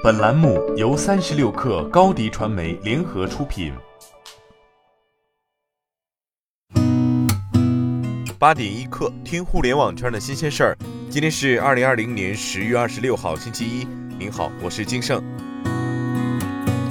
本栏目由三十六氪高低传媒联合出品。八点一刻，听互联网圈的新鲜事儿。今天是二零二零年十月二十六号，星期一。您好，我是金盛。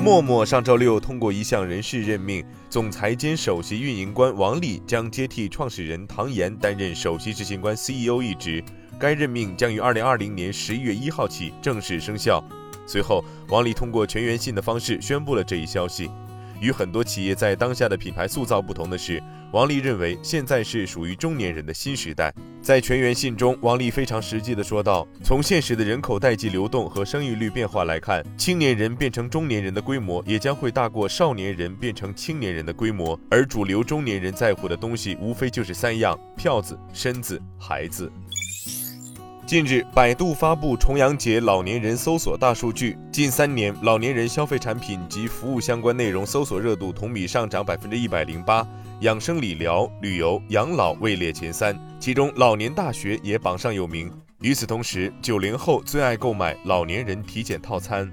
陌陌上周六通过一项人事任命，总裁兼首席运营官王丽将接替创始人唐岩担任首席执行官 CEO 一职。该任命将于二零二零年十一月一号起正式生效。随后，王丽通过全员信的方式宣布了这一消息。与很多企业在当下的品牌塑造不同的是，王丽认为现在是属于中年人的新时代。在全员信中，王丽非常实际的说道：“从现实的人口代际流动和生育率变化来看，青年人变成中年人的规模也将会大过少年人变成青年人的规模。而主流中年人在乎的东西无非就是三样：票子、身子、孩子。”近日，百度发布重阳节老年人搜索大数据，近三年老年人消费产品及服务相关内容搜索热度同比上涨百分之一百零八，养生理疗、旅游、养老位列前三，其中老年大学也榜上有名。与此同时，九零后最爱购买老年人体检套餐。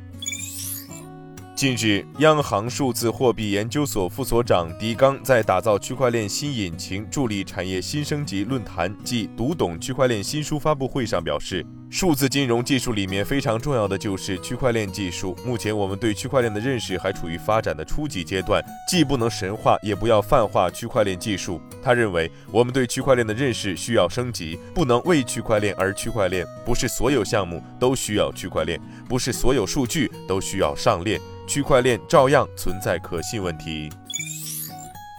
近日，央行数字货币研究所副所长狄刚在打造区块链新引擎、助力产业新升级论坛暨读懂区块链新书发布会上表示，数字金融技术里面非常重要的就是区块链技术。目前我们对区块链的认识还处于发展的初级阶段，既不能神化，也不要泛化区块链技术。他认为，我们对区块链的认识需要升级，不能为区块链而区块链，不是所有项目都需要区块链，不是所有数据都需要上链。区块链照样存在可信问题。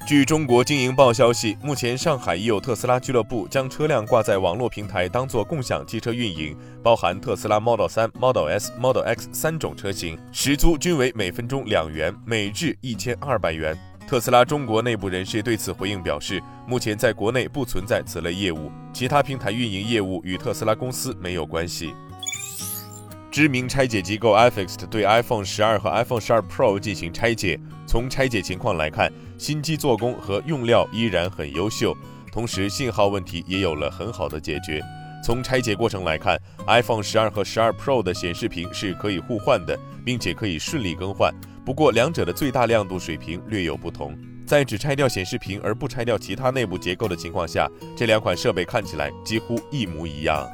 据中国经营报消息，目前上海已有特斯拉俱乐部将车辆挂在网络平台，当做共享汽车运营，包含特斯拉 Model 3、Model S、Model X 三种车型，时租均为每分钟两元，每日一千二百元。特斯拉中国内部人士对此回应表示，目前在国内不存在此类业务，其他平台运营业务与特斯拉公司没有关系。知名拆解机构 iFixed 对 iPhone 十二和 iPhone 十二 Pro 进行拆解。从拆解情况来看，新机做工和用料依然很优秀，同时信号问题也有了很好的解决。从拆解过程来看，iPhone 十二和十二 Pro 的显示屏是可以互换的，并且可以顺利更换。不过，两者的最大亮度水平略有不同。在只拆掉显示屏而不拆掉其他内部结构的情况下，这两款设备看起来几乎一模一样。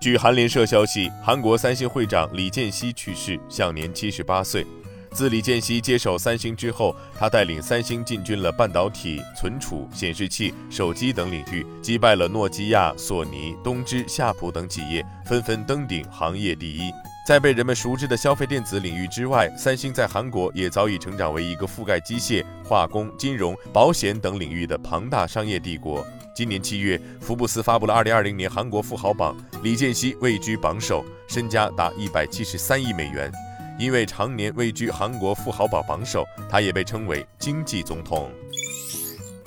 据韩联社消息，韩国三星会长李健熙去世，享年七十八岁。自李健熙接手三星之后，他带领三星进军了半导体、存储、显示器、手机等领域，击败了诺基亚、索尼、东芝、夏普等企业，纷纷登顶行业第一。在被人们熟知的消费电子领域之外，三星在韩国也早已成长为一个覆盖机械、化工、金融、保险等领域的庞大商业帝国。今年七月，福布斯发布了二零二零年韩国富豪榜，李健熙位居榜首，身家达一百七十三亿美元。因为常年位居韩国富豪榜榜首，他也被称为经济总统。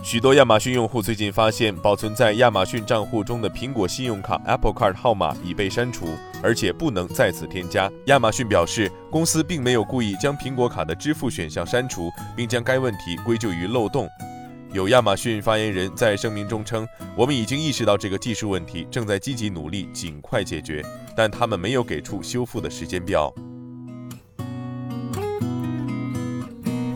许多亚马逊用户最近发现，保存在亚马逊账户中的苹果信用卡 Apple Card 号码已被删除，而且不能再次添加。亚马逊表示，公司并没有故意将苹果卡的支付选项删除，并将该问题归咎于漏洞。有亚马逊发言人在声明中称：“我们已经意识到这个技术问题，正在积极努力尽快解决，但他们没有给出修复的时间表。”